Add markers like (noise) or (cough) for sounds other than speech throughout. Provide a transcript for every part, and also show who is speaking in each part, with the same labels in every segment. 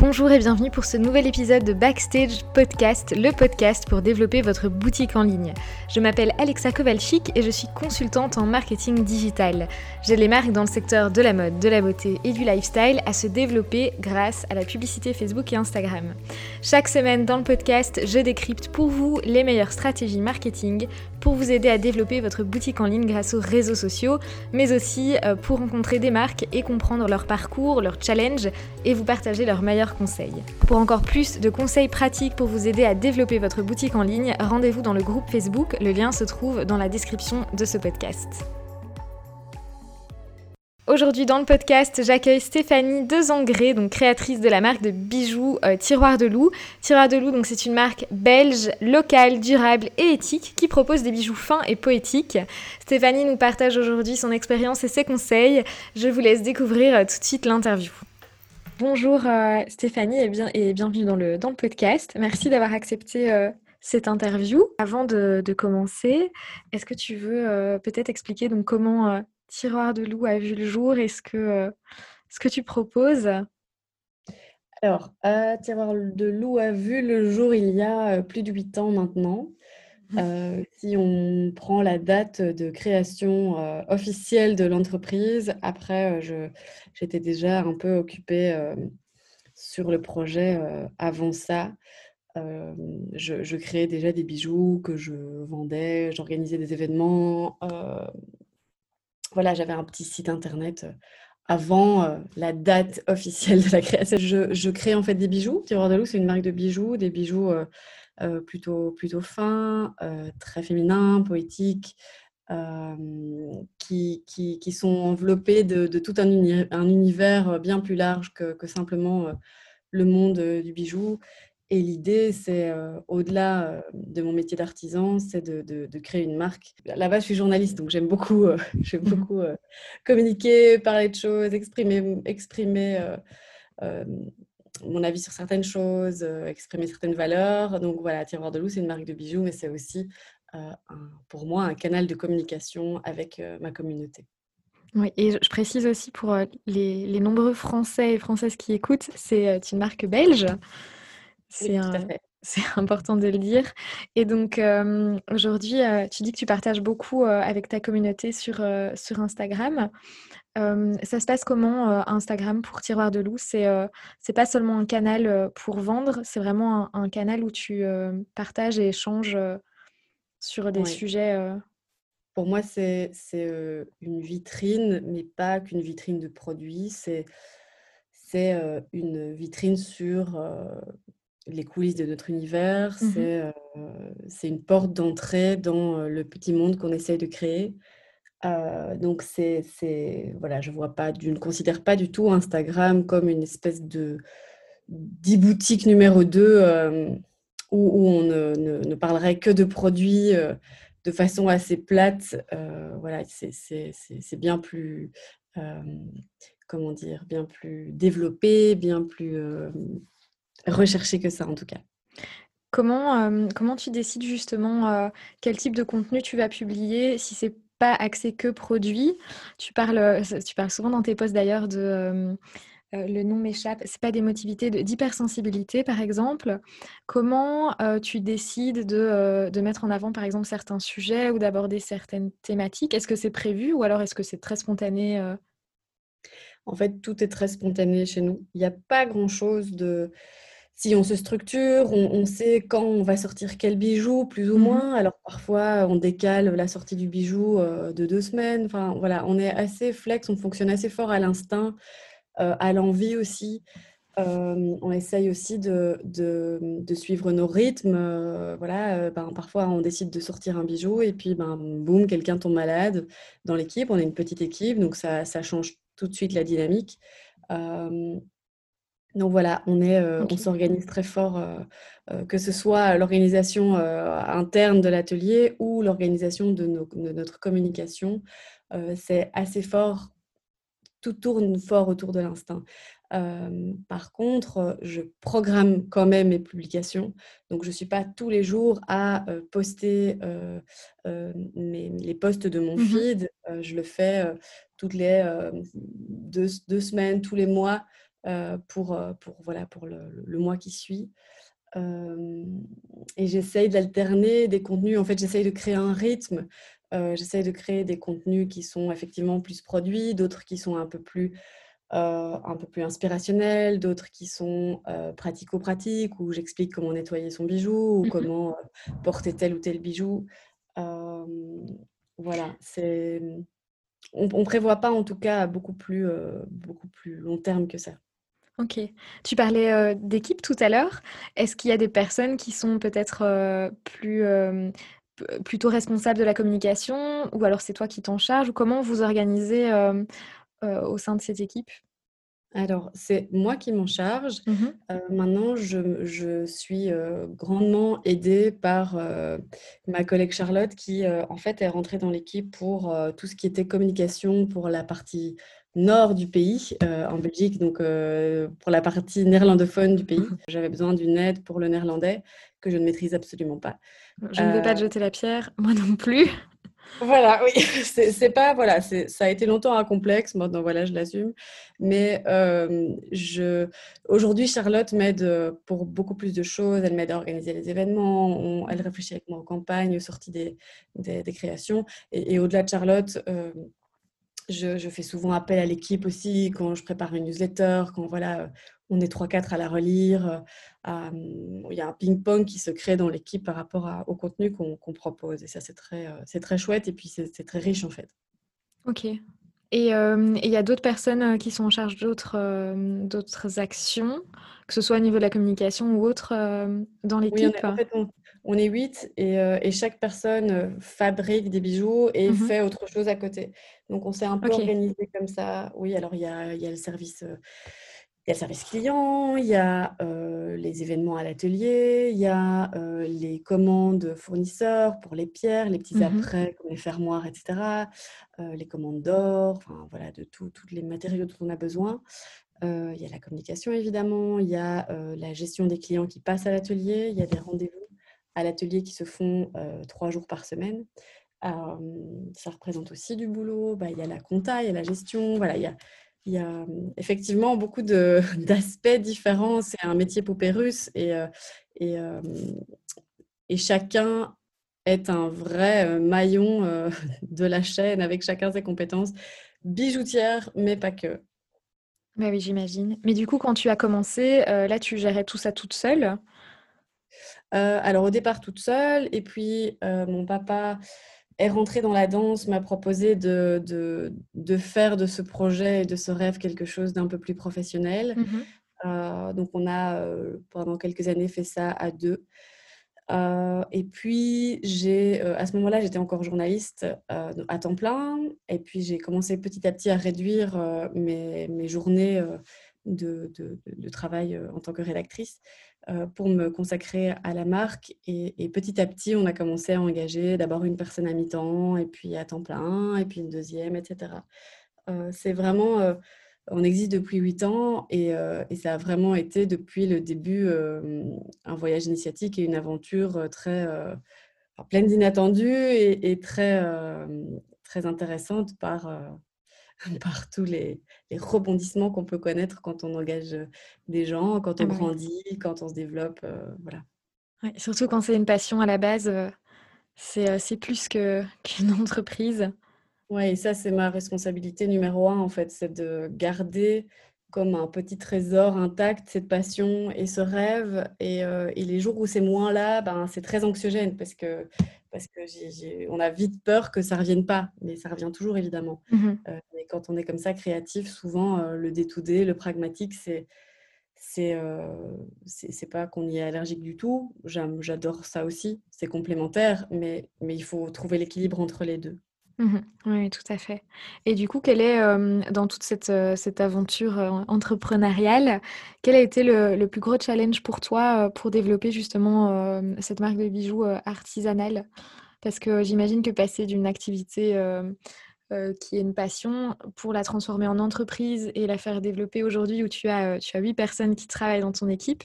Speaker 1: Bonjour et bienvenue pour ce nouvel épisode de Backstage Podcast, le podcast pour développer votre boutique en ligne. Je m'appelle Alexa Kowalczyk et je suis consultante en marketing digital. J'aide les marques dans le secteur de la mode, de la beauté et du lifestyle à se développer grâce à la publicité Facebook et Instagram. Chaque semaine dans le podcast, je décrypte pour vous les meilleures stratégies marketing pour vous aider à développer votre boutique en ligne grâce aux réseaux sociaux, mais aussi euh, pour rencontrer des marques et comprendre leur parcours, leurs challenges et vous partager leurs meilleurs conseils. Pour encore plus de conseils pratiques pour vous aider à développer votre boutique en ligne, rendez-vous dans le groupe Facebook, le lien se trouve dans la description de ce podcast. Aujourd'hui dans le podcast, j'accueille Stéphanie Dezangré, donc créatrice de la marque de bijoux euh, Tiroir de Loup. Tiroir de Loup, donc c'est une marque belge, locale, durable et éthique qui propose des bijoux fins et poétiques. Stéphanie nous partage aujourd'hui son expérience et ses conseils. Je vous laisse découvrir euh, tout de suite l'interview. Bonjour euh, Stéphanie et, bien, et bienvenue dans le, dans le podcast. Merci d'avoir accepté cette interview. Avant de, de commencer, est-ce que tu veux peut-être expliquer donc comment Tiroir de loup a vu le jour Est-ce que, euh, ce que tu proposes?
Speaker 2: Alors, Tiroir de loup a vu le jour il y a euh, plus de huit ans maintenant. Mmh. Euh, si on prend la date de création officielle de l'entreprise, après, j'étais déjà un peu occupée sur le projet avant ça. Je, je, créais déjà des bijoux que je vendais, j'organisais des événements, voilà, j'avais un petit site internet euh, avant euh, la date officielle de la création. Je, crée en fait des bijoux. Tiroir de loup, c'est une marque de bijoux, des bijoux euh, plutôt, plutôt fins, très féminins, poétiques, qui, qui, sont enveloppés de, tout un, un, univers bien plus large que, que simplement le monde du bijou et l'idée, c'est, euh, au-delà euh, de mon métier d'artisan, c'est de, de, créer une marque. Là-bas, je suis journaliste, donc j'aime beaucoup, euh, (laughs) j'aime mmh beaucoup communiquer, parler de choses, exprimer, exprimer mon avis sur certaines choses, exprimer certaines valeurs. Donc voilà, Tiroir de Loup, c'est une marque de bijoux, mais c'est aussi, pour moi, un canal de communication avec ma communauté.
Speaker 1: Oui, et je précise aussi pour les, les nombreux Français et Françaises qui écoutent, c'est une marque belge. (laughs) C'est important de le dire. Et donc, aujourd'hui, tu dis que tu partages beaucoup avec ta communauté sur, sur Instagram. ça se passe comment Instagram pour Tiroir de Loup? C'est c'est pas seulement un canal pour vendre, c'est vraiment un, canal où tu partages et échanges sur des sujets.
Speaker 2: Pour moi, c'est une vitrine, mais pas qu'une vitrine de produits. C'est une vitrine sur les coulisses de notre univers. Mmh c'est une porte d'entrée dans le petit monde qu'on essaye de créer. donc, c'est, voilà, je vois pas, je ne considère pas du tout Instagram comme une espèce de d'e-boutique numéro 2 où, on ne, parlerait que de produits de façon assez plate. voilà, c'est bien plus, comment dire, bien plus développé, bien plus rechercher que ça en tout cas.
Speaker 1: Comment, comment tu décides justement quel type de contenu tu vas publier si c'est pas axé que produit? Tu parles, tu parles souvent dans tes posts d'ailleurs de le nom m'échappe, c'est pas d'émotivité, d'hypersensibilité par exemple. Comment tu décides de, de, mettre en avant par exemple certains sujets ou d'aborder certaines thématiques? Est-ce que c'est prévu ou alors est-ce que c'est très spontané
Speaker 2: En fait, tout est très spontané chez nous. Il n'y a pas grand-chose de si on se structure, on, sait quand on va sortir quel bijou, plus ou mmh moins. Alors parfois, on décale la sortie du bijou euh, de deux semaines. Enfin, voilà, on est assez flex, on fonctionne assez fort à l'instinct, euh, à l'envie aussi. Euh, on essaye aussi de, de, suivre nos rythmes. voilà, ben, parfois, on décide de sortir un bijou et puis, ben, boum, quelqu'un tombe malade dans l'équipe. On est une petite équipe, donc ça, ça change tout de suite la dynamique. Donc voilà, on est, euh, on s'organise très fort, euh, euh, que ce soit l'organisation interne de l'atelier ou l'organisation de, notre communication. c'est assez fort, tout tourne fort autour de l'instinct. par contre, je programme quand même mes publications. Donc, je ne suis pas tous les jours à poster les posts de mon mmh feed. je le fais toutes les deux, deux, semaines, tous les mois. Pour, pour, voilà, pour le, mois qui suit. et j'essaye d'alterner des contenus. En fait, j'essaye de créer un rythme. j'essaye de créer des contenus qui sont effectivement plus produits, d'autres qui sont un peu plus un peu plus inspirationnels, d'autres qui sont pratico-pratiques, où j'explique comment nettoyer son bijou ou mmh comment porter tel ou tel bijou. voilà, c'est on ne prévoit pas en tout cas beaucoup plus, beaucoup plus long terme que ça.
Speaker 1: Ok. Tu parlais d'équipe tout à l'heure. Est-ce qu'il y a des personnes qui sont peut-être plus plutôt responsables de la communication ou alors c'est toi qui t'en charges ou comment vous organisez au sein de cette équipe?
Speaker 2: Alors, c'est moi qui m'en charge. Mmh maintenant, je, suis grandement aidée par ma collègue Charlotte qui, en fait, est rentrée dans l'équipe pour tout ce qui était communication pour la partie nord du pays, en Belgique, donc pour la partie néerlandophone du pays. Mmh J'avais besoin d'une aide pour le néerlandais que je ne maîtrise absolument pas.
Speaker 1: Je ne vais pas te jeter la pierre, (laughs) moi non plus.
Speaker 2: Voilà, oui, (laughs) c'est pas, voilà, ça a été longtemps un complexe, maintenant voilà, je l'assume. Mais je, aujourd'hui, Charlotte m'aide pour beaucoup plus de choses. Elle m'aide à organiser les événements, elle réfléchit avec moi en campagne, aux sorties des, des, créations. Et, au-delà de Charlotte, je, je, fais souvent appel à l'équipe aussi quand je prépare une newsletter, quand voilà, on est 3-4 à la relire. Euh, il y a un ping-pong qui se crée dans l'équipe par rapport au contenu qu'on propose. Et ça, c'est très, euh, c'est très chouette et puis c'est très riche en fait.
Speaker 1: Ok. Et euh, il y a d'autres personnes qui sont en charge d'autres d'autres actions, que ce soit au niveau de la communication ou autre dans l'équipe
Speaker 2: oui, en fait, on, est huit et, et, chaque personne fabrique des bijoux et mmh fait autre chose à côté. Donc on s'est un peu organisé comme ça. Oui, alors il y a, y a, le service il y a le service client, il y a les événements à l'atelier, il y a les commandes fournisseurs pour les pierres, les petits mmh apprêts comme les fermoirs, etc. les commandes d'or, enfin voilà, de tous les matériaux dont on a besoin. il y a la communication évidemment, il y a la gestion des clients qui passent à l'atelier, il y a des rendez-vous à l'atelier qui se font trois jours par semaine. ça représente aussi du boulot. Bah, il y a la compta, il y a la gestion, voilà, il y a y a effectivement beaucoup (laughs) d'aspects différents. C'est un métier poupée russe et, et, et, chacun est un vrai maillon (laughs) de la chaîne avec chacun ses compétences bijoutières, mais pas que.
Speaker 1: Bah oui, j'imagine. Mais du coup, quand tu as commencé, là, tu gérais tout ça toute seule?
Speaker 2: Alors au départ toute seule, et puis mon papa est rentré dans la danse, m'a proposé de, de, de, faire de ce projet et de ce rêve quelque chose d'un peu plus professionnel. Mmh euh, donc, on a euh, pendant quelques années fait ça à deux. Euh, et puis, j'ai, à ce moment-là, j'étais encore journaliste à temps plein. Et puis, j'ai commencé petit à petit à réduire mes, mes, journées de, de, de, travail en tant que rédactrice. Euh, pour me consacrer à la marque. Et, petit à petit, on a commencé à engager d'abord une personne à mi-temps, et puis à temps plein, et puis une deuxième, etc. Euh, c'est vraiment, euh, on existe depuis huit ans, et, ça a vraiment été depuis le début un voyage initiatique et une aventure très pleine d'inattendus et, et, très, très intéressante par (laughs) par tous les, rebondissements qu'on peut connaître quand on engage des gens, quand on ah bah grandit, quand on se développe. voilà.
Speaker 1: surtout quand c'est une passion à la base, c'est plus (laughs) qu'une entreprise.
Speaker 2: Oui, et ça, c'est ma responsabilité numéro un, en fait, c'est de garder comme un petit trésor intact cette passion et ce rêve. Et, et les jours où c'est moins là, ben, c'est très anxiogène parce que parce que on a vite peur que ça revienne pas, mais ça revient toujours évidemment. Euh, mais quand on est comme ça créatif, souvent euh, le D2D, le pragmatique, c'est c'est euh, c'est pas qu'on y est allergique du tout. J'adore ça aussi, c'est complémentaire, mais mais il faut trouver l'équilibre entre les deux.
Speaker 1: Mmh oui, tout à fait. Et du coup, quel est, dans toute cette, cette aventure, entrepreneuriale, quel a été le plus gros challenge pour toi, pour développer justement, cette marque de bijoux, artisanale? Parce que j'imagine que passer d'une activité, euh, qui est une passion, pour la transformer en entreprise et la faire développer aujourd'hui où tu as, euh, tu as 8 personnes qui travaillent dans ton équipe,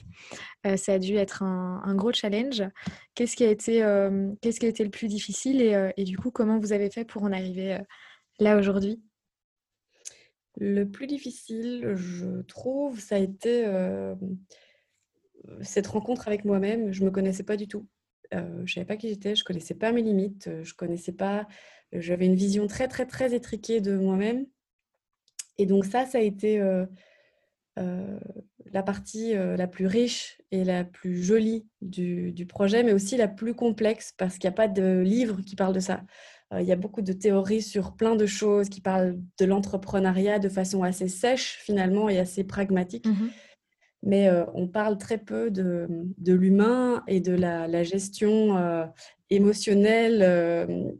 Speaker 1: euh, ça a dû être un, gros challenge. Qu'est-ce qui, a été, qu'est-ce qui a été le plus difficile et, et, du coup, comment vous avez fait pour en arriver là aujourd'hui?
Speaker 2: Le plus difficile, je trouve, ça a été cette rencontre avec moi-même. Je ne me connaissais pas du tout. je ne savais pas qui j'étais, je ne connaissais pas mes limites, je connaissais pas. J'avais une vision très, très, très étriquée de moi-même. Et donc, ça, ça a été la partie la plus riche et la plus jolie du, du projet, mais aussi la plus complexe parce qu'il n'y a pas de livre qui parle de ça. Euh, il y a beaucoup de théories sur plein de choses qui parlent de l'entrepreneuriat de façon assez sèche finalement et assez pragmatique. Mmh Mais euh, on parle très peu de, de l'humain et de la, gestion euh, émotionnelle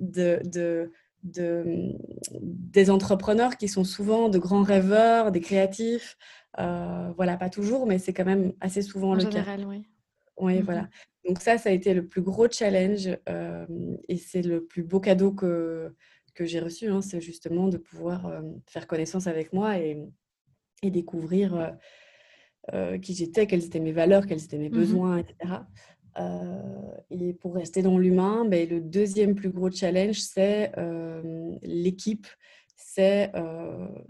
Speaker 2: de, de, de, des entrepreneurs qui sont souvent de grands rêveurs, des créatifs. voilà, pas toujours, mais c'est quand même assez souvent
Speaker 1: en
Speaker 2: le
Speaker 1: général,
Speaker 2: cas.
Speaker 1: Oui,
Speaker 2: oui, mmh voilà. Donc ça, ça a été le plus gros challenge et c'est le plus beau cadeau que, que j'ai reçu. Hein, c'est justement de pouvoir faire connaissance avec moi et, et découvrir qui j'étais, quelles étaient mes valeurs, quels étaient mes mmh besoins, etc. et pour rester dans l'humain, ben, le deuxième plus gros challenge, c'est l'équipe. C'est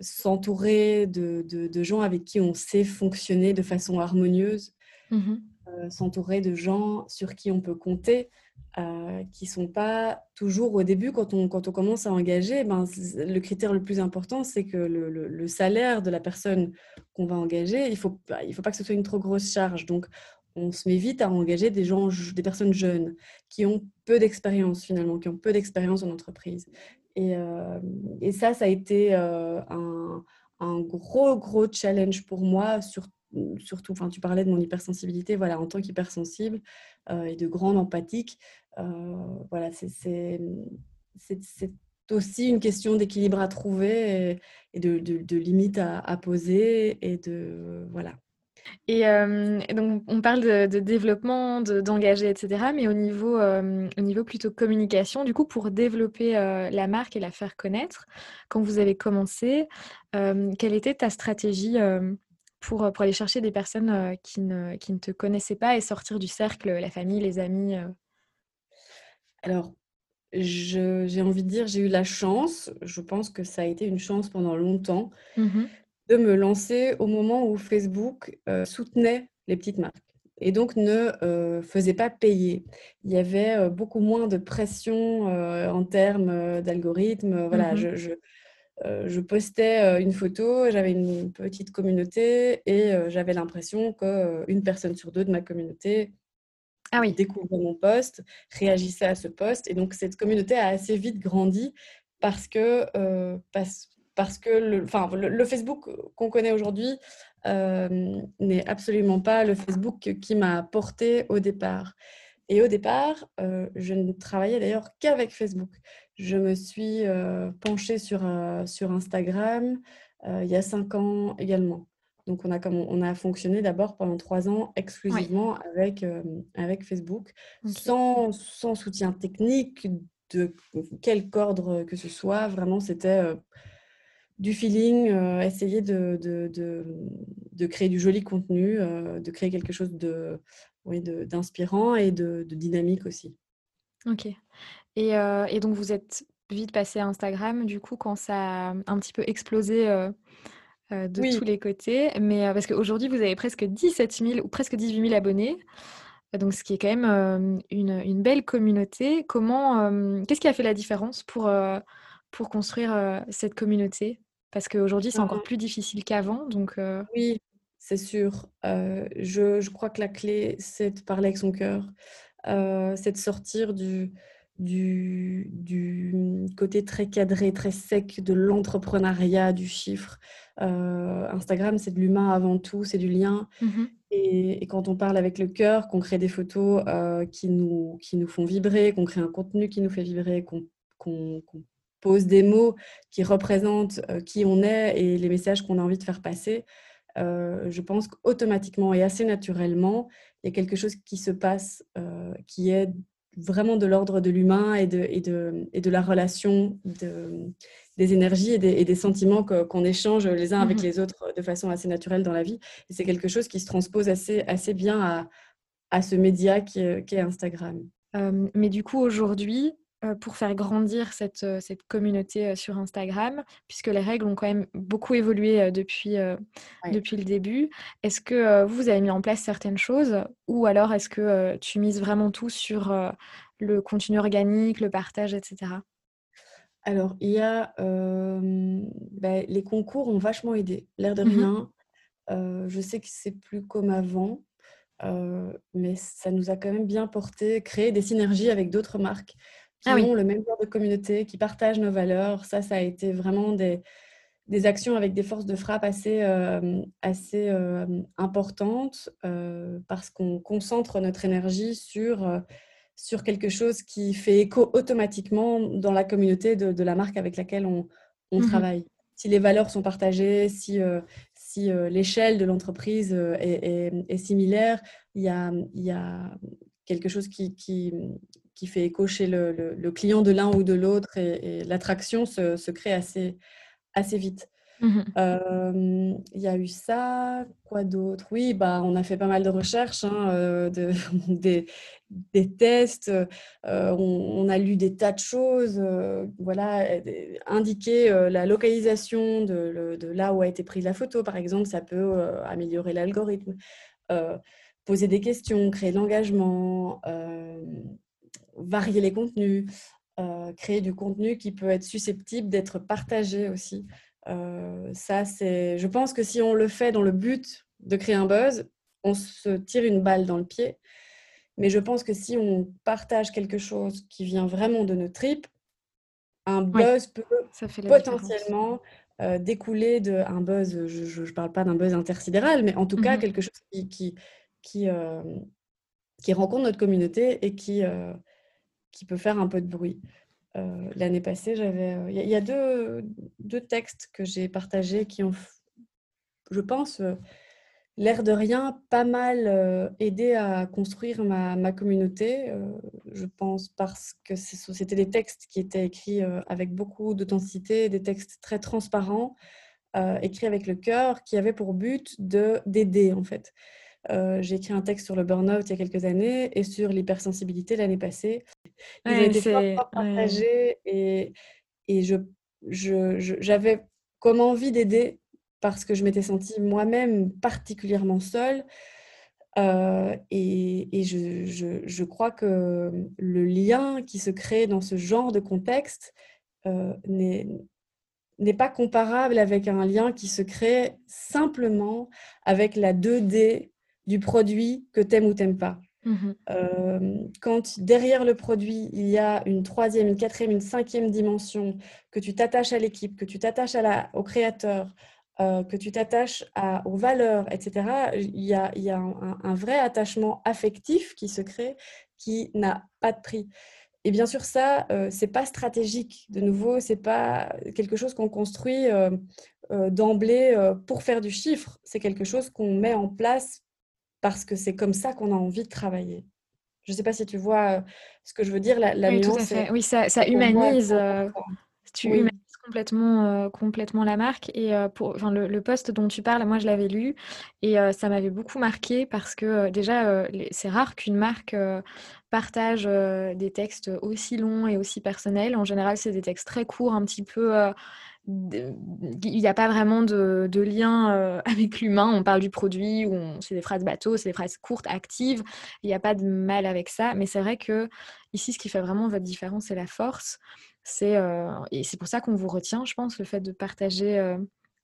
Speaker 2: s'entourer de, de, de, gens avec qui on sait fonctionner de façon harmonieuse. Mmh euh, s'entourer de gens sur qui on peut compter, euh, qui ne sont pas toujours au début, quand on, quand on commence à engager, ben, le critère le plus important, c'est que le, le, salaire de la personne qu'on va engager, il ne faut, il faut pas que ce soit une trop grosse charge. Donc, on se met vite à engager des gens, des personnes jeunes, qui ont peu d'expérience finalement, qui ont peu d'expérience en entreprise. Et, euh, et, ça, ça a été un, un, gros, gros challenge pour moi, surtout surtout, enfin, tu parlais de mon hypersensibilité, voilà, en tant qu'hypersensible euh, et de grande empathique, euh, voilà, c'est aussi une question d'équilibre à trouver et, de, de, limites à, poser et de voilà.
Speaker 1: Et, euh, donc, on parle de, développement, d'engager, etc. Mais au niveau, au niveau plutôt communication, du coup, pour développer la marque et la faire connaître, quand vous avez commencé, quelle était ta stratégie pour, pour aller chercher des personnes qui ne, qui ne te connaissaient pas et sortir du cercle, la famille, les amis
Speaker 2: Alors, j'ai envie de dire, j'ai eu la chance, je pense que ça a été une chance pendant longtemps, mmh de me lancer au moment où Facebook soutenait les petites marques et donc ne faisait pas payer. Il y avait beaucoup moins de pression en termes d'algorithmes. Voilà, mmh je, euh, je postais euh, une photo, j'avais une petite communauté et euh, j'avais l'impression qu'une personne sur deux de ma communauté ah oui. découvrait mon poste, réagissait à ce poste. Et donc, cette communauté a assez vite grandi parce que, parce, que le, enfin, le, Facebook qu'on connaît aujourd'hui n'est absolument pas le Facebook qui m'a porté au départ. Et au départ, je ne travaillais d'ailleurs qu'avec Facebook. Je me suis penchée sur, sur Instagram il y a cinq ans également. Donc, on a, comme, on a fonctionné d'abord pendant trois ans exclusivement avec, avec Facebook, sans, sans, soutien technique de quelque ordre que ce soit. Vraiment, c'était du feeling, essayer de, de, de, de, créer du joli contenu, de créer quelque chose de, oui, d'inspirant et de, dynamique aussi.
Speaker 1: Ok. Et, et, donc, vous êtes vite passé à Instagram, du coup, quand ça a un petit peu explosé de tous les côtés. Mais parce qu'aujourd'hui, vous avez presque 17 000 ou presque 18 000 abonnés. Donc, ce qui est quand même une, une, belle communauté. Comment, qu'est-ce qui a fait la différence pour, pour construire cette communauté? Parce qu'aujourd'hui, c'est encore plus difficile qu'avant. Donc,
Speaker 2: Oui, c'est sûr. je, je, crois que la clé, c'est de parler avec son cœur. c'est de sortir du, du, du, côté très cadré, très sec de l'entrepreneuriat, du chiffre. Instagram, c'est de l'humain avant tout, c'est du lien. Mmh et, quand on parle avec le cœur, qu'on crée des photos qui, nous, qui nous font vibrer, qu'on crée un contenu qui nous fait vibrer, qu'on pose des mots qui représentent qui on est et les messages qu'on a envie de faire passer, je pense qu'automatiquement et assez naturellement, il y a quelque chose qui se passe qui est vraiment de l'ordre de l'humain et de, et, de, et de la relation de, des énergies et des, et des sentiments qu'on échange les uns avec mmh les autres de façon assez naturelle dans la vie. Et c'est quelque chose qui se transpose assez, assez bien à, à ce média qui est, Instagram.
Speaker 1: mais du coup, aujourd'hui, pour faire grandir cette, cette communauté sur Instagram, puisque les règles ont quand même beaucoup évolué depuis, depuis le début. Est-ce que vous avez mis en place certaines choses ou alors est-ce que tu mises vraiment tout sur le contenu organique, le partage, etc.
Speaker 2: Alors, il y a bah, les concours ont vachement aidé, l'air de mmh rien. je sais que c'est plus comme avant, mais ça nous a quand même bien porté, créer des synergies avec d'autres marques qui ah ont le même genre de communauté, qui partagent nos valeurs. Ça, ça a été vraiment des, des actions avec des forces de frappe assez, assez importantes parce qu'on concentre notre énergie sur sur quelque chose qui fait écho automatiquement dans la communauté de, la marque avec laquelle on, mmh travaille. Si les valeurs sont partagées, si, euh, si euh, l'échelle de l'entreprise euh, est, similaire, il y a, y a quelque chose qui, qui, qui, fait écho chez le, client de l'un ou de l'autre et, l'attraction se, se, crée assez, assez vite. Mmh il y a eu ça, quoi d'autre? Oui, bah, on a fait pas mal de recherches, hein, de, (laughs) des, des, tests, on, a lu des tas de choses, voilà, indiquer la localisation de, de, là où a été prise la photo, par exemple, ça peut améliorer l'algorithme, poser des questions, créer de l'engagement, varier les contenus. créer du contenu qui peut être susceptible d'être partagé aussi. Euh, ça, c'est. Je pense que si on le fait dans le but de créer un buzz, on se tire une balle dans le pied. Mais je pense que si on partage quelque chose qui vient vraiment de nos tripes, un buzz peut potentiellement euh, découler d'un buzz, je ne parle pas d'un buzz intersidéral, mais en tout cas mmh quelque chose qui, qui, qui, euh, qui, rencontre notre communauté et qui, qui peut faire un peu de bruit. Euh, l'année passée, j'avais. Il euh, y, a deux, deux textes que j'ai partagés qui ont, je pense, euh, l'air de rien, pas mal aidé à construire ma, ma communauté. je pense parce que c'était des textes qui étaient écrits avec beaucoup d'authenticité, des textes très transparents, écrits avec le cœur, qui avaient pour but d'aider en fait. j'ai écrit un texte sur le burn-out il y a quelques années et sur l'hypersensibilité l'année passée. Ils ont été partagés et, et je, j'avais comme envie d'aider parce que je m'étais sentie moi-même particulièrement seule. Euh, et, et je, je, je, crois que le lien qui se crée dans ce genre de contexte euh, n'est pas comparable avec un lien qui se crée simplement avec la 2D du produit que t'aimes ou t'aimes pas. Mmh quand derrière le produit, il y a une troisième, une quatrième, une cinquième dimension, que tu t'attaches à l'équipe, que tu t'attaches au créateur, que tu t'attaches aux valeurs, etc., il y a, il y a un, vrai attachement affectif qui se crée qui n'a pas de prix. Et bien sûr, ça, c'est pas stratégique. De nouveau, c'est pas quelque chose qu'on construit d'emblée pour faire du chiffre. C'est quelque chose qu'on met en place parce que c'est comme ça qu'on a envie de travailler. Je ne sais pas si tu vois euh, ce que je veux dire, la,
Speaker 1: oui, Tout à fait. Oui, ça, ça humanise. Euh, tu humanises complètement, euh, complètement la marque. Et pour, enfin, le, poste dont tu parles, moi, je l'avais lu et ça m'avait beaucoup marqué parce que déjà, c'est rare qu'une marque partage des textes aussi longs et aussi personnels. En général, c'est des textes très courts, un petit peu il n'y a pas vraiment de, lien euh, (laughs) avec l'humain. On parle du produit, c'est des phrases bateaux, c'est des phrases courtes, actives. Il n'y a pas de mal avec ça. Mais c'est vrai que ici, ce qui fait vraiment votre différence, c'est la force. C'est et c'est pour ça qu'on vous retient, je pense, le fait de partager. Euh,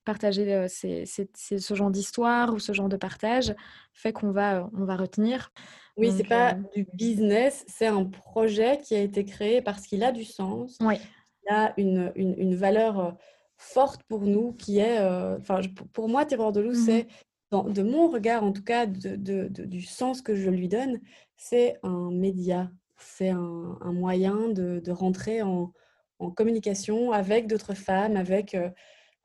Speaker 1: partager ce genre d'histoire ou ce genre de partage fait qu'on va, on va retenir.
Speaker 2: Oui, c'est pas du business, c'est un projet qui a été créé parce qu'il a du sens.
Speaker 1: Oui
Speaker 2: il a une, une, une, valeur forte pour nous qui est, enfin, pour moi, Terreur de loup, mmh c'est, de mon regard en tout cas, de, de, du sens que je lui donne, c'est un média, c'est un, un, moyen de, rentrer en, en, communication avec d'autres femmes, avec,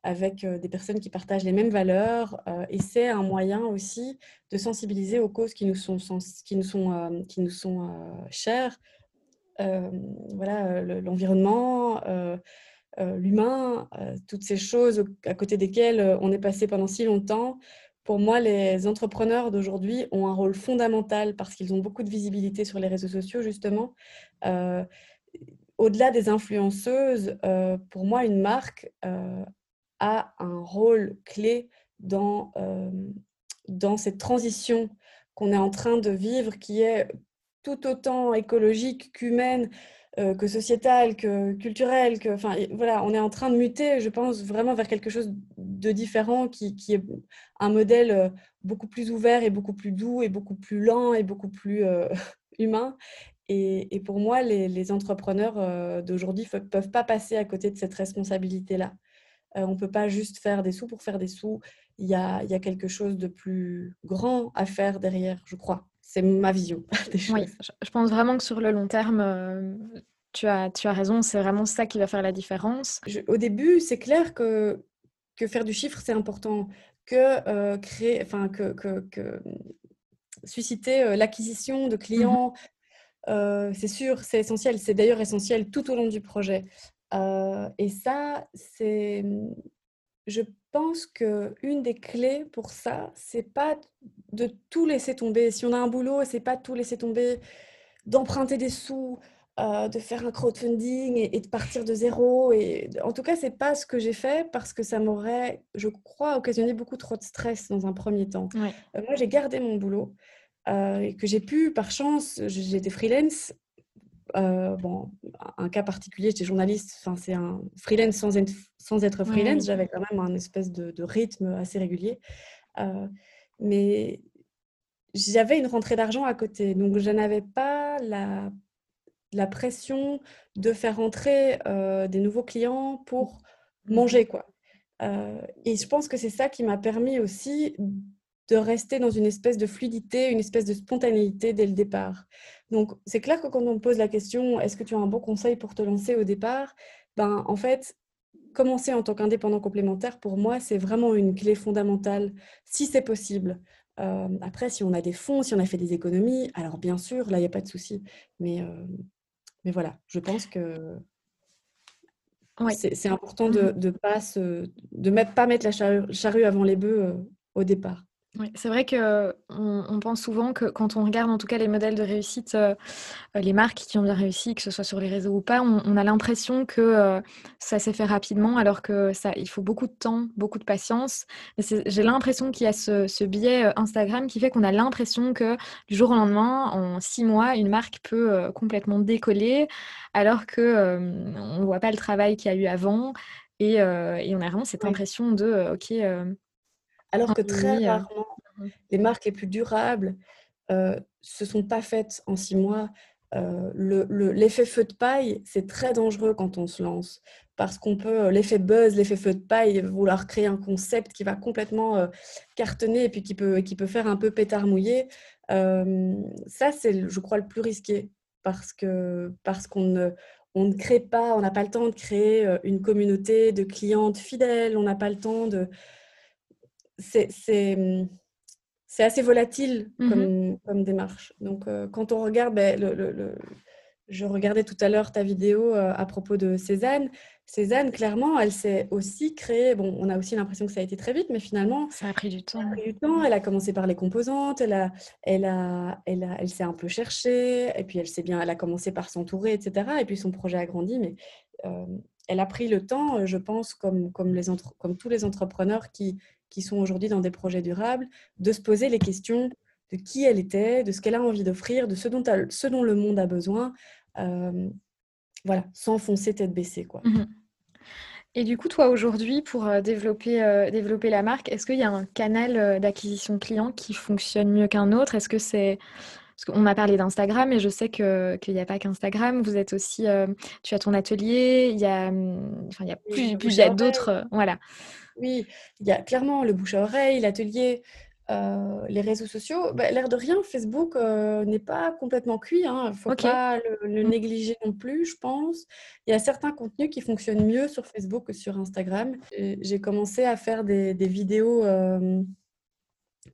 Speaker 2: avec des personnes qui partagent les mêmes valeurs, et c'est un moyen aussi de sensibiliser aux causes qui nous sont, qui nous sont, qui nous sont chères, euh, voilà, euh, l'environnement, euh, l'humain, toutes ces choses à côté desquelles on est passé pendant si longtemps. Pour moi, les entrepreneurs d'aujourd'hui ont un rôle fondamental parce qu'ils ont beaucoup de visibilité sur les réseaux sociaux, justement. Au-delà des influenceuses, pour moi, une marque a un rôle clé dans, dans cette transition qu'on est en train de vivre, qui est tout autant écologique qu'humaine, euh, que sociétale, que culturelle. Que, voilà, on est en train de muter, je pense, vraiment vers quelque chose de différent qui, qui est un modèle euh, beaucoup plus ouvert et beaucoup plus doux et beaucoup plus lent et beaucoup plus euh, (laughs) humain. Et, et, pour moi, les, les entrepreneurs d'aujourd'hui ne peuvent pas passer à côté de cette responsabilité-là. on ne peut pas juste faire des sous pour faire des sous. Il y, a, il y a quelque chose de plus grand à faire derrière, je crois. C'est ma vision (laughs)
Speaker 1: Oui, je pense vraiment que sur le long terme, euh, tu, as, tu as raison, c'est vraiment ça qui va faire la différence.
Speaker 2: au début, c'est clair que, que faire du chiffre, c'est important, que euh, créer, enfin, que, que, susciter euh, l'acquisition de clients, mmh c'est sûr, c'est essentiel. C'est d'ailleurs essentiel tout au long du projet. et ça, c'est, je pense qu'une des clés pour ça, c'est pas de tout laisser tomber. Si on a un boulot, c'est pas de tout laisser tomber, d'emprunter des sous, euh, de faire un crowdfunding et, de partir de zéro. Et en tout cas, c'est pas ce que j'ai fait parce que ça m'aurait, je crois, occasionné beaucoup trop de stress dans un premier temps. Euh, moi, j'ai gardé mon boulot euh, et que j'ai pu, par chance, j'étais freelance euh, bon, un cas particulier, j'étais journaliste, enfin, c'est un freelance sans être, sans être freelance, j'avais quand même un espèce de, rythme assez régulier. Euh, mais j'avais une rentrée d'argent à côté, donc je n'avais pas la, la pression de faire rentrer euh, des nouveaux clients pour manger. quoi. et je pense que c'est ça qui m'a permis aussi de rester dans une espèce de fluidité, une espèce de spontanéité dès le départ. Donc, c'est clair que quand on me pose la question, est-ce que tu as un bon conseil pour te lancer au départ? Ben, En fait, commencer en tant qu'indépendant complémentaire, pour moi, c'est vraiment une clé fondamentale, si c'est possible. Euh, après, si on a des fonds, si on a fait des économies, alors bien sûr, là, il n'y a pas de souci. Mais, euh, mais voilà, je pense que c'est important de ne mmh pas, de mettre, pas mettre la charrue, avant les bœufs euh, au départ.
Speaker 1: Oui, c'est vrai qu'on on pense souvent que quand on regarde en tout cas les modèles de réussite, euh, les marques qui ont bien réussi, que ce soit sur les réseaux ou pas, on, a l'impression que euh, ça s'est fait rapidement alors que ça, il faut beaucoup de temps, beaucoup de patience. J'ai l'impression qu'il y a ce, biais euh, Instagram qui fait qu'on a l'impression que du jour au lendemain, en six mois, une marque peut complètement décoller alors que on ne voit pas le travail qu'il y a eu avant et, on a vraiment cette impression de OK
Speaker 2: alors que très rarement, mmh les marques les plus durables euh, se sont pas faites en six mois. Euh, l'effet feu de paille, c'est très dangereux quand on se lance parce qu'on peut, euh, l'effet buzz, l'effet feu de paille, vouloir créer un concept qui va complètement euh, cartonner et puis qui peut, qui peut faire un peu pétard mouillé. ça, c'est, je crois, le plus risqué parce que parce qu'on ne, on ne crée pas, on n'a pas le temps de créer une communauté de clientes fidèles, on n'a pas le temps de, c'est assez volatile mmh comme, démarche. Donc, euh, quand on regarde, ben, le, je regardais tout à l'heure ta vidéo euh, à propos de Cézanne. Cézanne, clairement, elle s'est aussi créée. Bon, on a aussi l'impression que ça a été très vite, mais finalement,
Speaker 1: ça a pris du temps.
Speaker 2: Ça a pris du temps. Elle a commencé par les composantes. Elle a, elle a, elle a, elle s'est un peu cherchée. Et puis, elle s'est bien, elle a commencé par s'entourer, etc. Et puis, son projet a grandi, mais euh, elle a pris le temps, je pense, comme, comme, les comme tous les entrepreneurs qui, qui sont aujourd'hui dans des projets durables, de se poser les questions de qui elle était, de ce qu'elle a envie d'offrir, de ce dont, ce dont le monde a besoin. Euh, voilà, sans foncer tête baissée. Quoi.
Speaker 1: Mmh Et du coup, toi, aujourd'hui, pour euh, développer, euh, développer la marque, est-ce qu'il y a un canal d'acquisition client qui fonctionne mieux qu'un autre? Est-ce que c'est... Parce qu'on a parlé d'Instagram, et je sais qu'il n'y a pas qu'Instagram. Vous êtes aussi... tu as ton atelier, il y a, hum, enfin, il y a plus, plus il y a d'autres... voilà.
Speaker 2: Oui, il y a clairement le bouche à oreille, l'atelier, euh, les réseaux sociaux. Bah, l'air de rien, Facebook euh, n'est pas complètement cuit. Il hein. ne faut pas le, mmh. négliger non plus, je pense. Il y a certains contenus qui fonctionnent mieux sur Facebook que sur Instagram. J'ai commencé à faire des, vidéos. Euh,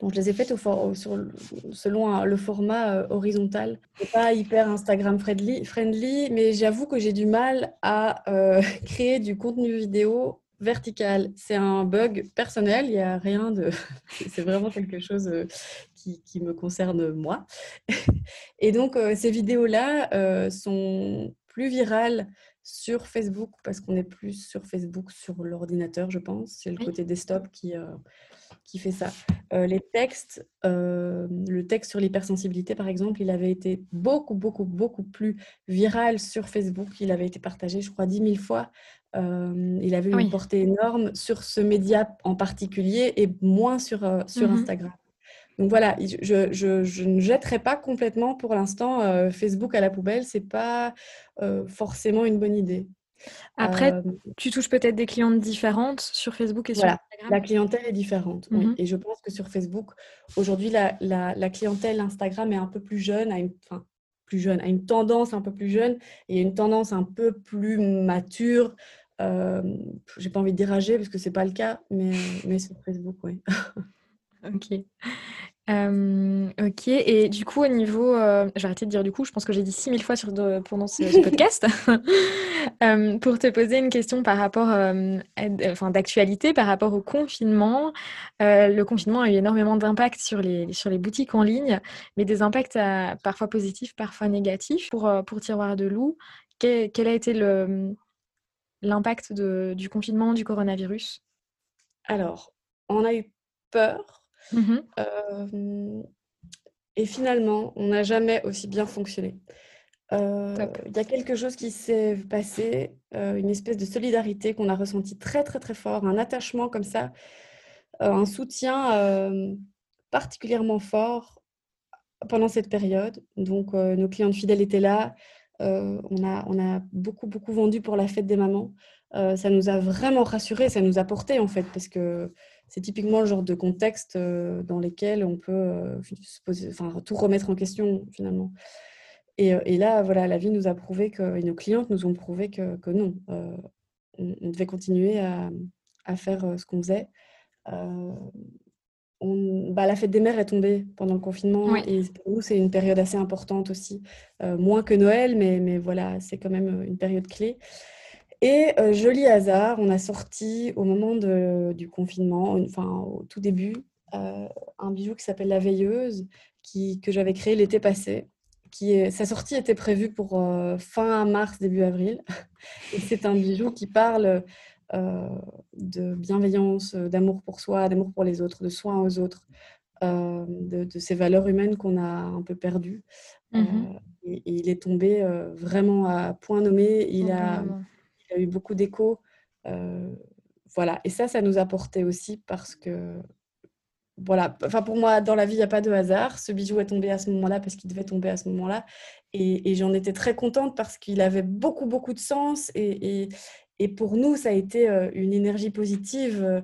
Speaker 2: je les ai faites au selon le format horizontal. Ce pas hyper Instagram friendly, friendly mais j'avoue que j'ai du mal à (laughs) créer du contenu vidéo verticale. C'est un bug personnel, il n'y a rien de... (laughs) c'est vraiment quelque chose euh, qui, me concerne moi. (laughs) Et donc, euh, ces vidéos-là euh, sont plus viral sur Facebook parce qu'on est plus sur Facebook sur l'ordinateur, je pense. C'est le côté desktop qui, euh, qui fait ça. Euh, les textes, euh, le texte sur l'hypersensibilité, par exemple, il avait été beaucoup, beaucoup, beaucoup plus viral sur Facebook. Il avait été partagé, je crois, 10 000 fois. il avait une portée énorme sur ce média en particulier et moins sur, sur mmh Instagram. Donc voilà, je, je, ne jetterai pas complètement pour l'instant euh, Facebook à la poubelle. C'est pas euh, forcément une bonne idée.
Speaker 1: Après, euh, tu touches peut-être des clientes différentes sur Facebook et sur Instagram.
Speaker 2: La clientèle est différente. Mmh et je pense que sur Facebook, aujourd'hui, la, la, clientèle Instagram est un peu plus jeune, a une, enfin, plus jeune, a une tendance un peu plus jeune et une tendance un peu plus mature. Euh, J'ai pas envie de âgée parce que c'est pas le cas, mais, mais sur Facebook, oui. (laughs)
Speaker 1: ok. Euh, ok, et du coup, au niveau. Euh, j'ai arrêté de dire du coup, je pense que j'ai dit 6000 fois sur pendant ce, podcast. (laughs) Euh, pour te poser une question par rapport. enfin, d'actualité, par rapport au confinement. le confinement a eu énormément d'impact sur les, sur les boutiques en ligne, mais des impacts parfois positifs, parfois négatifs. Pour, pour Tiroir de Loup, quel, quel a été l'impact du confinement, du coronavirus?
Speaker 2: Alors, on a eu peur Mmh et finalement, on n'a jamais aussi bien fonctionné. Il y a quelque chose qui s'est passé, une espèce de solidarité qu'on a ressenti très, très, très fort, un attachement comme ça, un soutien particulièrement fort pendant cette période. Donc, nos clients fidèles étaient là. on, a, on a beaucoup, beaucoup vendu pour la fête des mamans. ça nous a vraiment rassurés, ça nous a porté en fait, parce que c'est typiquement le genre de contexte euh, dans lesquels on peut euh, enfin, tout remettre en question finalement. Et, euh, et, là, voilà, la vie nous a prouvé que, et nos clientes nous ont prouvé que, que non, on, devait continuer à, à faire ce qu'on faisait. On, bah, la fête des mères est tombée pendant le confinement et pour nous, c'est une période assez importante aussi. moins que Noël, mais, mais voilà, c'est quand même une période clé. Et euh, joli hasard, on a sorti au moment du confinement, enfin au tout début, euh, un bijou qui s'appelle La Veilleuse, qui, que j'avais créé l'été passé. Qui est, sa sortie était prévue pour euh, fin mars, début avril. Et c'est un bijou qui parle de bienveillance, d'amour pour soi, d'amour pour les autres, de soins aux autres, de, ces valeurs humaines qu'on a un peu perdues. Mmh et, il est tombé vraiment à point nommé. Il a il y a eu beaucoup d'échos. Euh, voilà. Et ça, ça nous a porté aussi parce que, voilà, enfin pour moi, dans la vie, il n'y a pas de hasard. Ce bijou est tombé à ce moment-là parce qu'il devait tomber à ce moment-là. Et, j'en étais très contente parce qu'il avait beaucoup, beaucoup de sens. Et, et, pour nous, ça a été euh, une énergie positive.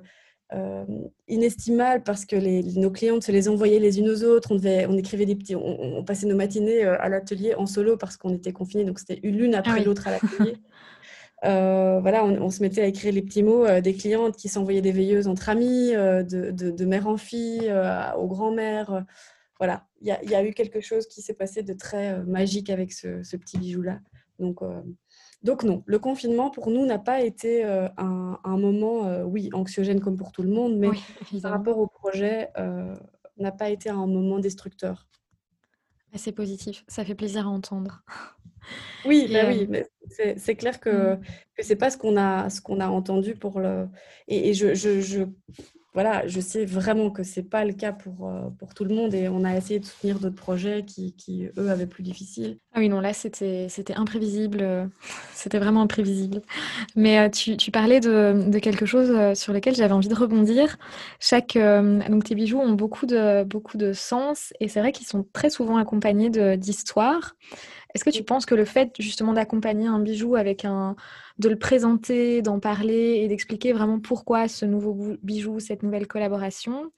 Speaker 2: Euh, inestimable parce que les, nos clientes se les envoyaient les unes aux autres. On, devait, on écrivait des petits, on, passait nos matinées à l'atelier en solo parce qu'on était confinés, donc c'était l'une ah après l'autre à l'atelier. (laughs) Euh, voilà, on, se mettait à écrire les petits mots euh, des clientes qui s'envoyaient des veilleuses entre amis, euh, de, mère en fille, aux grand-mères. voilà, il y, a eu quelque chose qui s'est passé de très magique avec ce, petit bijou-là. Donc, donc non, le confinement pour nous n'a pas été un, moment, oui, anxiogène comme pour tout le monde, mais par rapport au projet, n'a pas été un moment destructeur.
Speaker 1: C'est positif, ça fait plaisir à entendre.
Speaker 2: Oui, bah oui, c'est clair que, mmh. que c'est pas ce qu'on a, ce qu'on a entendu pour le. Et, je, je, je, voilà, je sais vraiment que c'est pas le cas pour, euh, pour tout le monde et on a essayé de soutenir d'autres projets qui, qui, eux, avaient plus difficile.
Speaker 1: Ah oui, non, là, c'était imprévisible. Euh, (laughs) c'était vraiment imprévisible. Mais euh, tu, tu, parlais de, de, quelque chose sur lequel j'avais envie de rebondir. Chaque, donc, tes bijoux ont beaucoup de, beaucoup de sens et c'est vrai qu'ils sont très souvent accompagnés d'histoires. Est-ce que tu penses que le fait justement d'accompagner un bijou avec un, de le présenter, d'en parler et d'expliquer vraiment pourquoi ce nouveau bijou, cette nouvelle collaboration,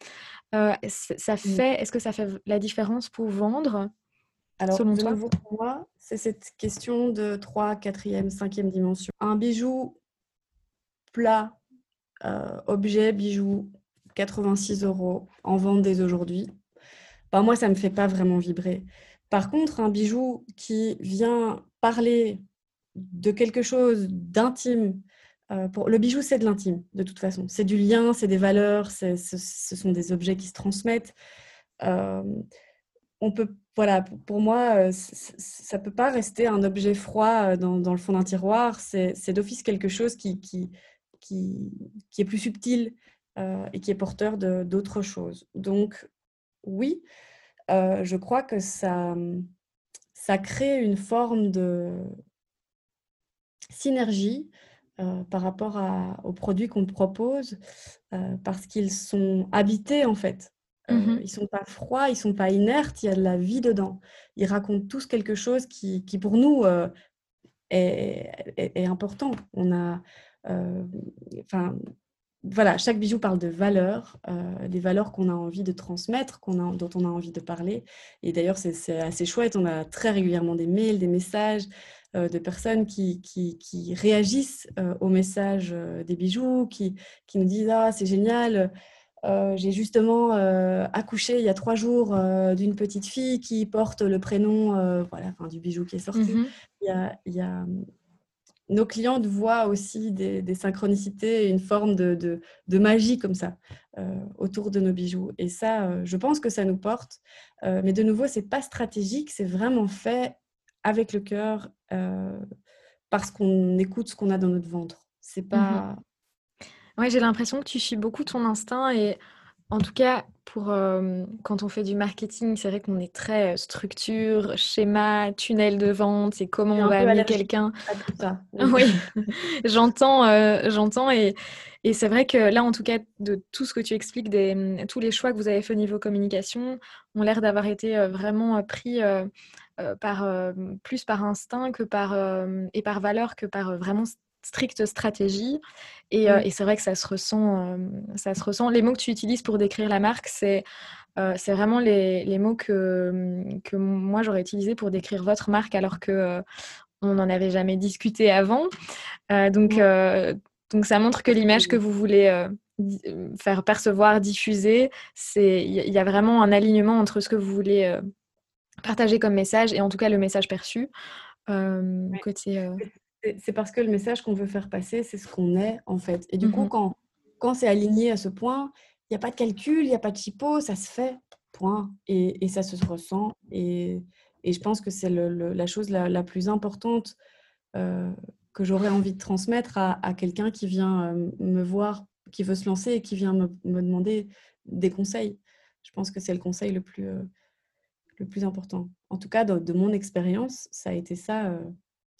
Speaker 1: euh, ça mmh. fait, est-ce que ça fait la différence pour vendre
Speaker 2: alors, selon toi? pour moi, c'est cette question de 3, 4e, 5e dimension. Un bijou plat, euh, objet, bijou, 86 euros en vente dès aujourd'hui. Bah, moi, ça ne me fait pas vraiment vibrer. Par contre, un bijou qui vient parler de quelque chose d'intime, euh, le bijou, c'est de l'intime, de toute façon. C'est du lien, c'est des valeurs, ce, sont des objets qui se transmettent. Euh, on peut, voilà, pour moi, ça ne peut pas rester un objet froid dans, le fond d'un tiroir. C'est d'office quelque chose qui, qui, qui, est plus subtil et qui est porteur d'autres choses. Donc, oui, je crois que ça, ça crée une forme de synergie par rapport aux produits qu'on propose, parce qu'ils sont habités en fait. Ils ne mmh Ils sont pas froids, ils sont pas inertes, il y a de la vie dedans. Ils racontent tous quelque chose qui, pour nous est, important. On a, enfin, voilà, chaque bijou parle de valeurs, des valeurs qu'on a envie de transmettre, qu'on a, dont on a envie de parler. Et d'ailleurs, c'est assez chouette. On a très régulièrement des mails, des messages de personnes qui, qui, réagissent aux messages des bijoux, qui, qui nous disent Ah, c'est génial, euh, j'ai justement euh, accouché il y a trois jours euh, d'une petite fille qui porte le prénom voilà, du bijou qui est sorti. Mhm. il, y a, Nos clientes voient aussi des, synchronicités et une forme de, magie comme ça autour de nos bijoux. Et ça, je pense que ça nous porte. mais de nouveau, c'est pas stratégique, c'est vraiment fait avec le cœur parce qu'on écoute ce qu'on a dans notre ventre. C'est pas,
Speaker 1: mhm. Ouais, j'ai l'impression que tu suis beaucoup ton instinct et en tout cas, pour euh, quand on fait du marketing, c'est vrai qu'on est très euh, structure, schéma, tunnel de vente et comment on va amener quelqu'un. (laughs) oui, (laughs) j'entends, euh, j'entends et, et c'est vrai que là, en tout cas, de tout ce que tu expliques, des, tous les choix que vous avez fait au niveau communication ont l'air d'avoir été vraiment pris par plus par instinct que par et par valeur que par vraiment stricte stratégie. Et, euh, et c'est vrai que ça se, ressent, euh, ça se ressent. Les mots que tu utilises pour décrire la marque, c'est euh, vraiment les, les, mots que, que moi j'aurais utilisés pour décrire votre marque alors que on n'en avait jamais discuté avant. donc, donc ça montre que l'image que vous voulez faire percevoir, diffuser, il y, a vraiment un alignement entre ce que vous voulez partager comme message et en tout cas le message perçu. côté,
Speaker 2: c'est parce que le message qu'on veut faire passer, c'est ce qu'on est en fait. Et du coup, mmh quand, quand c'est aligné à ce point, il n'y a pas de calcul, il n'y a pas de typo, ça se fait, point. Et, et ça se ressent. Et, et je pense que c'est la chose la, plus importante euh, que j'aurais envie de transmettre à, à quelqu'un qui vient euh, me voir, qui veut se lancer et qui vient me, me demander des conseils. Je pense que c'est le conseil le plus, euh, le plus important. En tout cas, de, de mon expérience, ça a été ça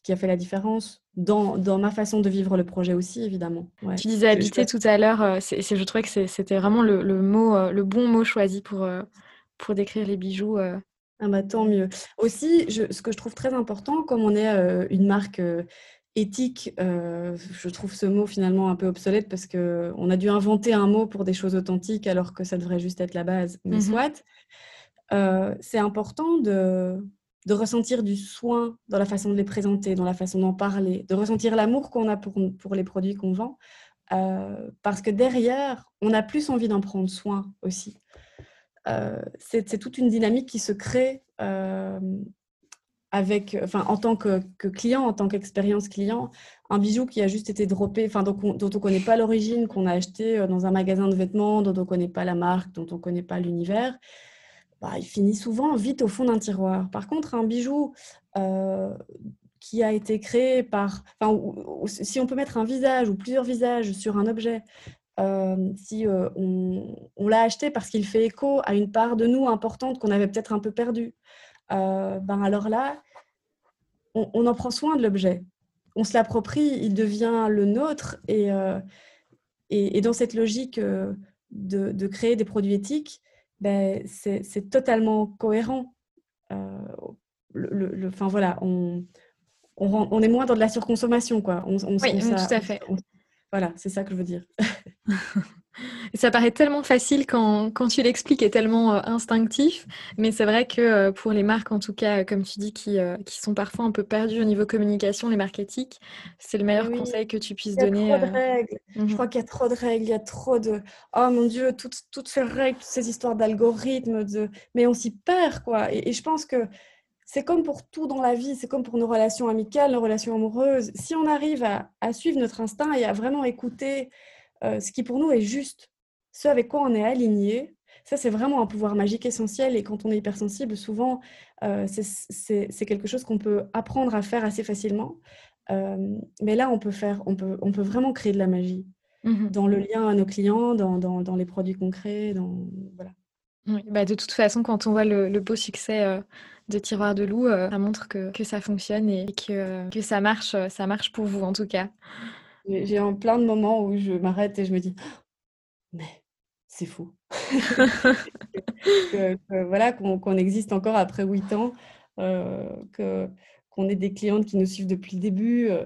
Speaker 2: qui a fait la différence dans, dans, ma façon de vivre le projet aussi, évidemment.
Speaker 1: Tu disais habiter tout à l'heure, euh, je trouvais que c'était vraiment le, le, mot, euh, le bon mot choisi pour, euh, pour décrire les bijoux.
Speaker 2: Ah bah, tant mieux. Aussi, je, ce que je trouve très important, comme on est une marque éthique, je trouve ce mot finalement un peu obsolète parce qu'on a dû inventer un mot pour des choses authentiques alors que ça devrait juste être la base, mais mmh soit. c'est important de, de ressentir du soin dans la façon de les présenter, dans la façon d'en parler, de ressentir l'amour qu'on a pour, pour, les produits qu'on vend. Euh, parce que derrière, on a plus envie d'en prendre soin aussi. Euh, c'est toute une dynamique qui se crée euh, avec, enfin, en tant que, client, en tant qu'expérience client. Un bijou qui a juste été droppé, enfin, dont, on ne connaît pas l'origine, qu'on a acheté dans un magasin de vêtements, dont on ne connaît pas la marque, dont on ne connaît pas l'univers bah, il finit souvent vite au fond d'un tiroir. Par contre, un bijou euh, qui a été créé par... si on peut mettre un visage ou plusieurs visages sur un objet, euh, si euh, on, l'a acheté parce qu'il fait écho à une part de nous importante qu'on avait peut-être un peu perdue, ben alors là, on, en prend soin de l'objet. On se l'approprie, il devient le nôtre. Et, et, dans cette logique de, de, créer des produits éthiques, ben, c'est totalement cohérent. Euh, le, enfin, voilà, on, on, on, est moins dans de la surconsommation. Quoi. On,
Speaker 1: oui, tout à fait.
Speaker 2: voilà, c'est ça que je veux dire. (laughs)
Speaker 1: ça paraît tellement facile quand, quand tu l'expliques et tellement euh, instinctif, mais c'est vrai que euh, pour les marques, en tout cas, comme tu dis, qui, euh, qui sont parfois un peu perdues au niveau communication, les marques éthiques, c'est le meilleur conseil que tu puisses donner.
Speaker 2: Il y a trop de règles. Je mhm. crois qu'il y a trop de règles, il y a trop de... Oh mon Dieu, toutes, toutes ces règles, toutes ces histoires d'algorithmes, de... mais on s'y perd, quoi. Et, et je pense que c'est comme pour tout dans la vie, c'est comme pour nos relations amicales, nos relations amoureuses. Si on arrive à, à suivre notre instinct et à vraiment écouter euh, ce qui pour nous est juste, ce avec quoi on est aligné, ça, c'est vraiment un pouvoir magique essentiel. Et quand on est hypersensible, souvent, euh, c'est quelque chose qu'on peut apprendre à faire assez facilement. Euh, mais là, on peut, faire, on, peut, on peut vraiment créer de la magie mmh dans le lien à nos clients, dans, dans, dans les produits concrets. Dans, voilà.
Speaker 1: Oui, bah de toute façon, quand on voit le, beau succès euh, de Tiroir de Loup, ça montre que, que, ça fonctionne et que, que ça, marche, ça marche pour vous en tout cas.
Speaker 2: J'ai plein de moments où je m'arrête et je me dis, mais c'est fou. (laughs) voilà, qu'on existe encore après huit ans, euh, qu'on ait des clientes qui nous suivent depuis le début. Euh,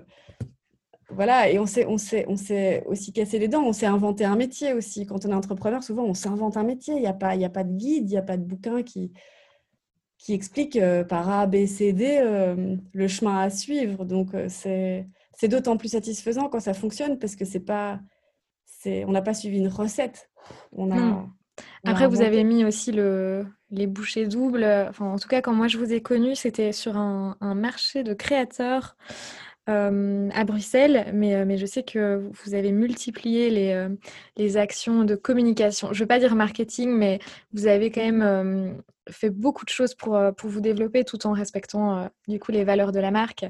Speaker 2: voilà, et on s'est aussi cassé les dents, on s'est inventé un métier aussi. Quand on est entrepreneur, souvent on s'invente un métier. Il n'y a, pas, a pas de guide, il n'y a pas de bouquin qui, qui explique euh, par A, B, C, D le chemin à suivre. Donc c'est d'autant plus satisfaisant quand ça fonctionne parce que c'est pas, on n'a pas suivi une recette. On a,
Speaker 1: hmm. Après, vous avez mis aussi le, les bouchées doubles. Enfin, en tout cas, quand moi je vous ai connu, c'était sur un, marché de créateurs euh, à Bruxelles, mais, euh, mais je sais que vous avez multiplié les, euh, les actions de communication. Je ne veux pas dire marketing, mais vous avez quand même fait beaucoup de choses pour, pour vous développer tout en respectant du coup les valeurs de la marque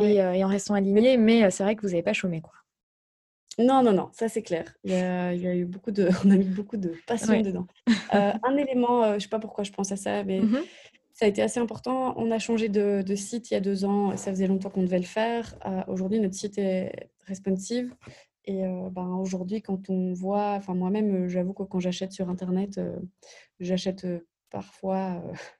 Speaker 1: et, et, en restant aligné. Mais c'est vrai que vous n'avez pas chômé. Quoi.
Speaker 2: Non, non, non, ça c'est clair. Il y a, il y a eu beaucoup de, (laughs) on a mis beaucoup de passion dedans. Un élément, je ne sais pas pourquoi je pense à ça, mais mmh ça a été assez important. On a changé de, de, site il y a deux ans. Ça faisait longtemps qu'on devait le faire. Euh, aujourd'hui, notre site est responsive. Et ben, aujourd'hui, quand on voit, enfin moi-même, j'avoue que quand j'achète sur Internet, j'achète parfois (laughs)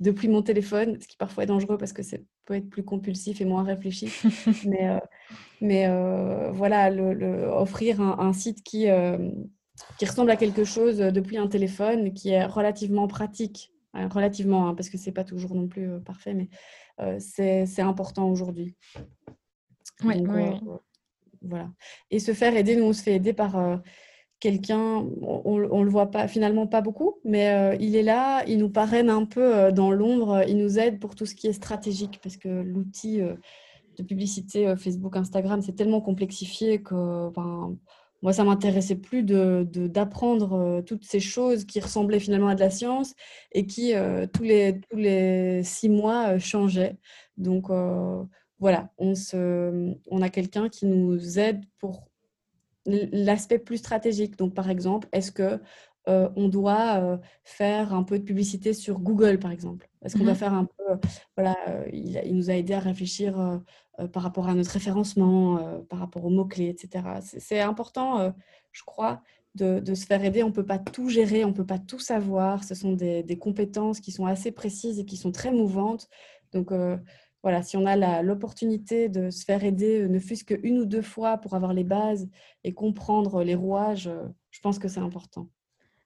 Speaker 2: depuis mon téléphone, ce qui parfois est dangereux parce que ça peut être plus compulsif et moins réfléchi. (laughs) mais euh, mais euh, voilà, le, offrir un, site qui, euh, qui ressemble à quelque chose depuis un téléphone, qui est relativement pratique, relativement, hein, parce que c'est pas toujours non plus parfait, mais c'est important aujourd'hui.
Speaker 1: Oui,
Speaker 2: voilà. Et se faire aider, nous on se fait aider par quelqu'un, on, ne le voit pas finalement pas beaucoup, mais euh, il est là, il nous parraine un peu euh, dans l'ombre, il nous aide pour tout ce qui est stratégique parce que l'outil euh, de publicité Facebook, Instagram, c'est tellement complexifié que ben, moi ça m'intéressait plus de d'apprendre toutes ces choses qui ressemblaient finalement à de la science et qui tous les tous les six mois changeaient. Donc voilà, on se, on a quelqu'un qui nous aide pour l'aspect plus stratégique. Donc, par exemple, est-ce que euh, on doit euh, faire un peu de publicité sur Google, par exemple Est-ce qu'on doit mmh faire un peu... voilà, euh, il, nous a aidé à réfléchir par rapport à notre référencement, par rapport aux mots-clés, etc. C'est important, je crois, de, se faire aider. On ne peut pas tout gérer, on ne peut pas tout savoir. Ce sont des, des, compétences qui sont assez précises et qui sont très mouvantes. Donc, voilà, si on a l'opportunité de se faire aider, ne fût-ce qu'une ou deux fois pour avoir les bases et comprendre les rouages, je pense que c'est important.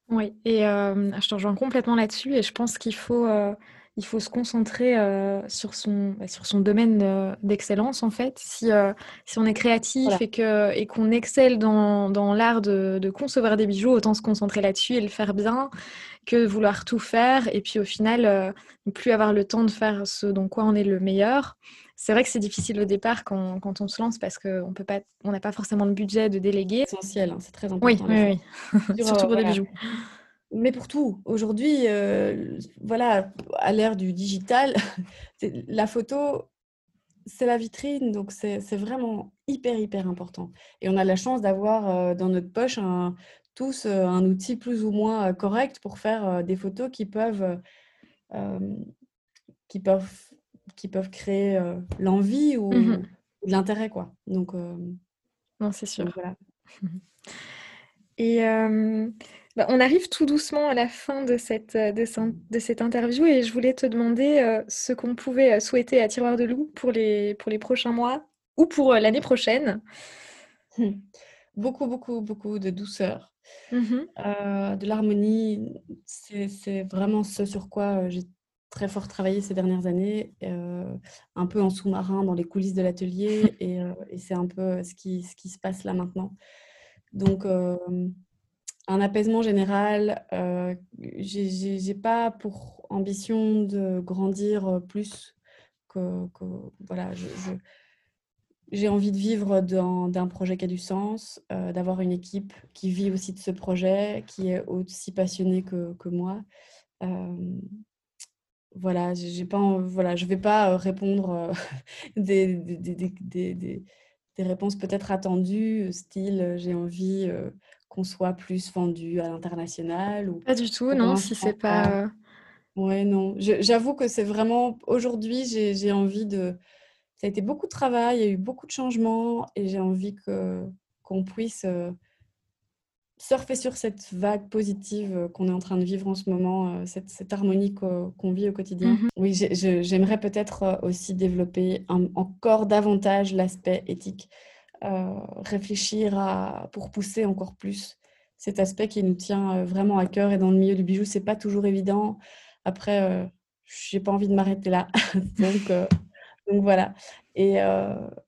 Speaker 1: Oui, et euh, je te rejoins complètement là-dessus et je pense qu'il faut, il faut se concentrer sur, son, bah, sur son domaine d'excellence en fait. Si, si on est créatif et qu'on et qu'on excelle dans, dans l'art de, de, concevoir des bijoux, autant se concentrer là-dessus et le faire bien que vouloir tout faire et puis au final ne plus avoir le temps de faire ce dont quoi on est le meilleur. C'est vrai que c'est difficile au départ quand, quand, on se lance parce qu'on peut pas, on n'a pas forcément le budget de déléguer.
Speaker 2: Essentiel, hein, c'est très important.
Speaker 1: Oui, oui, oui. (laughs) surtout pour des bijoux.
Speaker 2: Mais pour tout, aujourd'hui, euh, voilà, à l'ère du digital, (laughs) la photo, c'est la vitrine, donc c'est vraiment hyper, hyper important. Et on a la chance d'avoir euh, dans notre poche un, tous un outil plus ou moins correct pour faire des photos qui peuvent, qui peuvent, qui peuvent créer l'envie ou, mmh l'intérêt. quoi. Donc,
Speaker 1: non, c'est sûr. voilà. (laughs) Et bah, on arrive tout doucement à la fin de cette, de, de cette interview et je voulais te demander ce qu'on pouvait souhaiter à Tiroir de Loup pour les, pour les prochains mois ou pour l'année prochaine.
Speaker 2: Beaucoup, beaucoup, beaucoup de douceur, Mmh euh, de l'harmonie, c'est vraiment ce sur quoi j'ai très fort travaillé ces dernières années, euh, un peu en sous-marin dans les coulisses de l'atelier (laughs) et, c'est un peu ce qui, ce qui se passe là maintenant. Donc, un apaisement général. Euh, j'ai pas pour ambition de grandir plus que, voilà. Je, j'ai envie de vivre d'un projet qui a du sens, d'avoir une équipe qui vit aussi de ce projet, qui est aussi passionnée que, que moi. Voilà, j'ai pas, voilà, je ne vais pas répondre (laughs) des, des, des, des, réponses peut-être attendues, style j'ai envie qu'on soit plus vendu à l'international. ou
Speaker 1: Pas du tout, non, si c'est pas...
Speaker 2: Ouais, non. J'avoue que c'est vraiment... Aujourd'hui, j'ai envie de... Ça a été beaucoup de travail, il y a eu beaucoup de changements et j'ai envie que qu'on puisse surfer sur cette vague positive qu'on est en train de vivre en ce moment, cette, cette harmonie qu'on vit au quotidien. Mmh oui, j'aimerais peut-être aussi développer encore davantage l'aspect éthique, réfléchir à, pour pousser encore plus cet aspect qui nous tient vraiment à cœur et dans le milieu du bijou, c'est pas toujours évident. Après, j'ai pas envie de m'arrêter là. (laughs) donc, donc voilà. Et,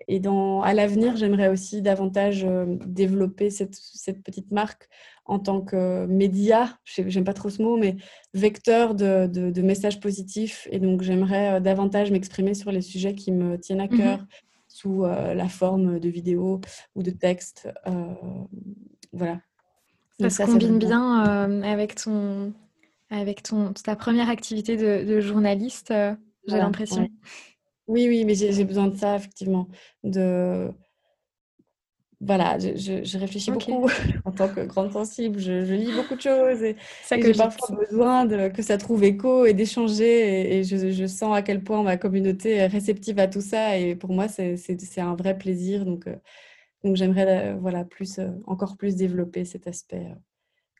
Speaker 2: et dans, à l'avenir, j'aimerais aussi davantage développer cette, cette, petite marque en tant que média, j'aime pas trop ce mot, mais vecteur de, de, messages positifs. Et donc, j'aimerais davantage m'exprimer sur les sujets qui me tiennent à mmh cœur sous la forme de vidéos ou de textes. voilà.
Speaker 1: Ça se combine bien avec ton, avec ton, ta première activité de, journaliste, j'ai l'impression.
Speaker 2: Oui, oui, mais j'ai besoin de ça, effectivement. De... Voilà, je, réfléchis beaucoup (laughs) en tant que grande sensible. Je, lis beaucoup de choses et, j'ai parfois besoin de, que ça trouve écho et d'échanger. Et, je, sens à quel point ma communauté est réceptive à tout ça. Et pour moi, c'est un vrai plaisir. Donc, euh, donc j'aimerais euh, voilà, plus, euh, encore plus développer cet aspect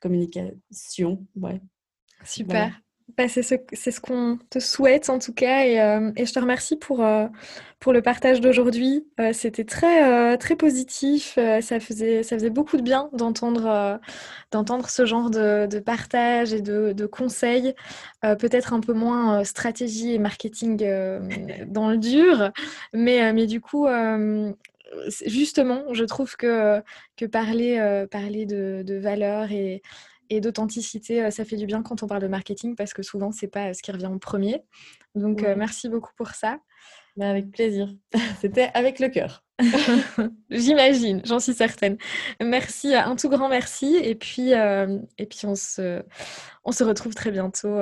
Speaker 2: communication. Ouais.
Speaker 1: Super. Bah, c'est ce, ce qu'on te souhaite en tout cas et, euh, et je te remercie pour, euh, pour le partage d'aujourd'hui. Euh, c'était très, très positif, ça, faisait, ça faisait beaucoup de bien d'entendre d'entendre ce genre de, de, partage et de, de conseils, peut-être un peu moins stratégie et marketing (laughs) dans le dur, mais, mais du coup, justement, je trouve que, que parler, parler de, de valeurs et et d'authenticité, euh, ça fait du bien quand on parle de marketing parce que souvent, c'est pas ce qui revient en premier. Donc, euh, merci beaucoup pour ça.
Speaker 2: Bah, avec plaisir. (laughs) C'était avec le cœur. (laughs) (laughs)
Speaker 1: J'imagine, j'en suis certaine. Merci, un tout grand merci. Et puis, euh, et puis on, se, on se retrouve très bientôt